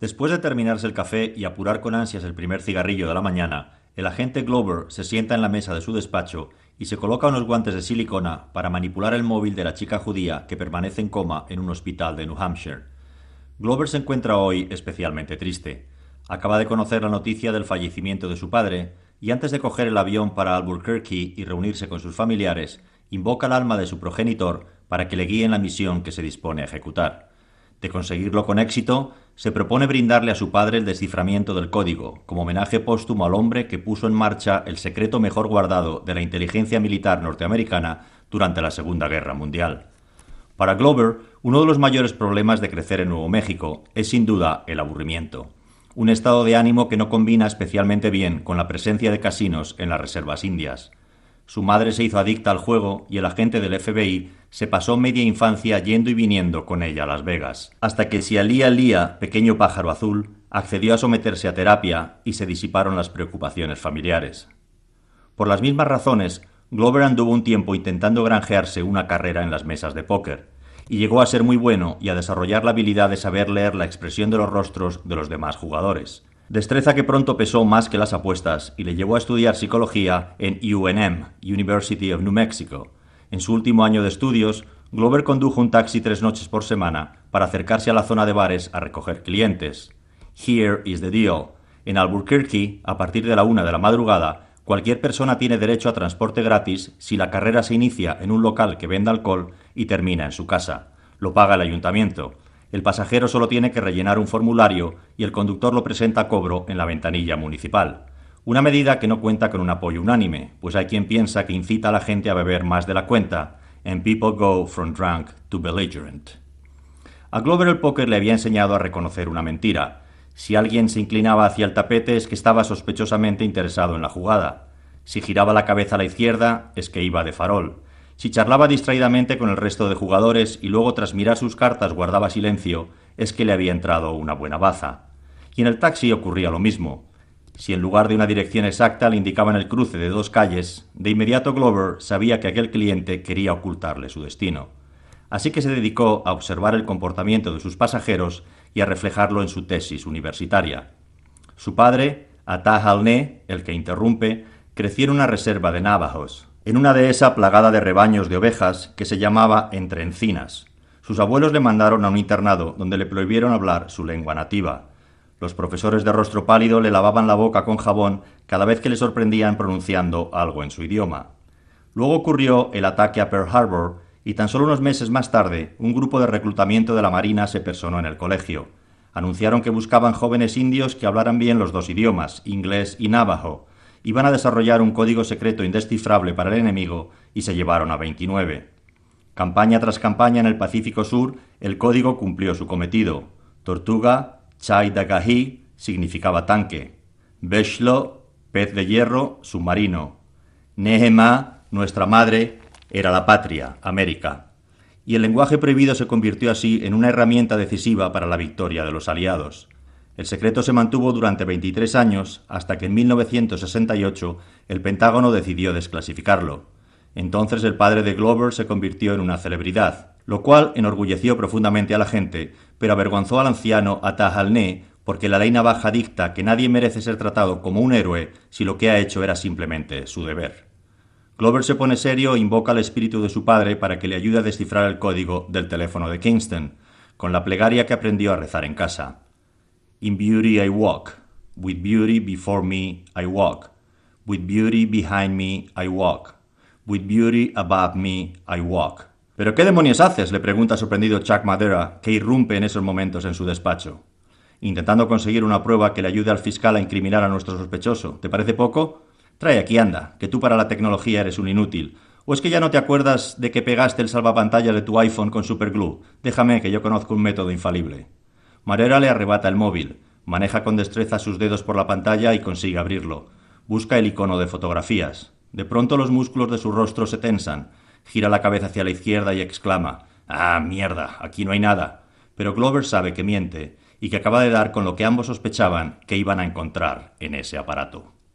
Después de terminarse el café y apurar con ansias el primer cigarrillo de la mañana, el agente Glover se sienta en la mesa de su despacho y se coloca unos guantes de silicona para manipular el móvil de la chica judía que permanece en coma en un hospital de New Hampshire. Glover se encuentra hoy especialmente triste. Acaba de conocer la noticia del fallecimiento de su padre y antes de coger el avión para Albuquerque y reunirse con sus familiares, invoca el alma de su progenitor para que le guíe en la misión que se dispone a ejecutar. De conseguirlo con éxito, se propone brindarle a su padre el desciframiento del código, como homenaje póstumo al hombre que puso en marcha el secreto mejor guardado de la inteligencia militar norteamericana durante la Segunda Guerra Mundial. Para Glover, uno de los mayores problemas de crecer en Nuevo México es sin duda el aburrimiento, un estado de ánimo que no combina especialmente bien con la presencia de casinos en las reservas indias. Su madre se hizo adicta al juego y el agente del FBI se pasó media infancia yendo y viniendo con ella a Las Vegas, hasta que Sialía Lía, pequeño pájaro azul, accedió a someterse a terapia y se disiparon las preocupaciones familiares. Por las mismas razones, Glover anduvo un tiempo intentando granjearse una carrera en las mesas de póker, y llegó a ser muy bueno y a desarrollar la habilidad de saber leer la expresión de los rostros de los demás jugadores destreza que pronto pesó más que las apuestas y le llevó a estudiar psicología en UNM, University of New Mexico. En su último año de estudios, Glover condujo un taxi tres noches por semana para acercarse a la zona de bares a recoger clientes. Here is the deal. En Albuquerque, a partir de la una de la madrugada, cualquier persona tiene derecho a transporte gratis si la carrera se inicia en un local que venda alcohol y termina en su casa. Lo paga el ayuntamiento. El pasajero solo tiene que rellenar un formulario y el conductor lo presenta a cobro en la ventanilla municipal. Una medida que no cuenta con un apoyo unánime, pues hay quien piensa que incita a la gente a beber más de la cuenta, and people go from drunk to belligerent. A Glover el póker le había enseñado a reconocer una mentira. Si alguien se inclinaba hacia el tapete es que estaba sospechosamente interesado en la jugada. Si giraba la cabeza a la izquierda es que iba de farol. Si charlaba distraídamente con el resto de jugadores y luego tras mirar sus cartas guardaba silencio, es que le había entrado una buena baza. Y en el taxi ocurría lo mismo. Si en lugar de una dirección exacta le indicaban el cruce de dos calles, de inmediato Glover sabía que aquel cliente quería ocultarle su destino. Así que se dedicó a observar el comportamiento de sus pasajeros y a reflejarlo en su tesis universitaria. Su padre, Atah Alné, el que interrumpe, creció en una reserva de Navajos, en una dehesa plagada de rebaños de ovejas que se llamaba Entre Encinas. Sus abuelos le mandaron a un internado donde le prohibieron hablar su lengua nativa. Los profesores de rostro pálido le lavaban la boca con jabón cada vez que le sorprendían pronunciando algo en su idioma. Luego ocurrió el ataque a Pearl Harbor y tan solo unos meses más tarde un grupo de reclutamiento de la Marina se personó en el colegio. Anunciaron que buscaban jóvenes indios que hablaran bien los dos idiomas, inglés y navajo, iban a desarrollar un código secreto indescifrable para el enemigo y se llevaron a 29. Campaña tras campaña en el Pacífico Sur, el código cumplió su cometido. Tortuga, Chai Dagahi, significaba tanque. Beshlo, pez de hierro, submarino. Nehema, nuestra madre, era la patria, América. Y el lenguaje prohibido se convirtió así en una herramienta decisiva para la victoria de los aliados. El secreto se mantuvo durante 23 años hasta que en 1968 el Pentágono decidió desclasificarlo. Entonces el padre de Glover se convirtió en una celebridad, lo cual enorgulleció profundamente a la gente, pero avergonzó al anciano Atahalné porque la ley navaja dicta que nadie merece ser tratado como un héroe si lo que ha hecho era simplemente su deber. Glover se pone serio e invoca al espíritu de su padre para que le ayude a descifrar el código del teléfono de Kingston, con la plegaria que aprendió a rezar en casa. In beauty I walk, with beauty before me I walk, with beauty behind me I walk, with beauty above me I walk. ¿Pero qué demonios haces? le pregunta sorprendido Chuck Madera, que irrumpe en esos momentos en su despacho. Intentando conseguir una prueba que le ayude al fiscal a incriminar a nuestro sospechoso. ¿Te parece poco? Trae aquí, anda, que tú para la tecnología eres un inútil. ¿O es que ya no te acuerdas de que pegaste el salvapantallas de tu iPhone con superglue? Déjame que yo conozco un método infalible. Marera le arrebata el móvil, maneja con destreza sus dedos por la pantalla y consigue abrirlo. Busca el icono de fotografías. De pronto los músculos de su rostro se tensan. Gira la cabeza hacia la izquierda y exclama Ah, mierda, aquí no hay nada. Pero Glover sabe que miente y que acaba de dar con lo que ambos sospechaban que iban a encontrar en ese aparato.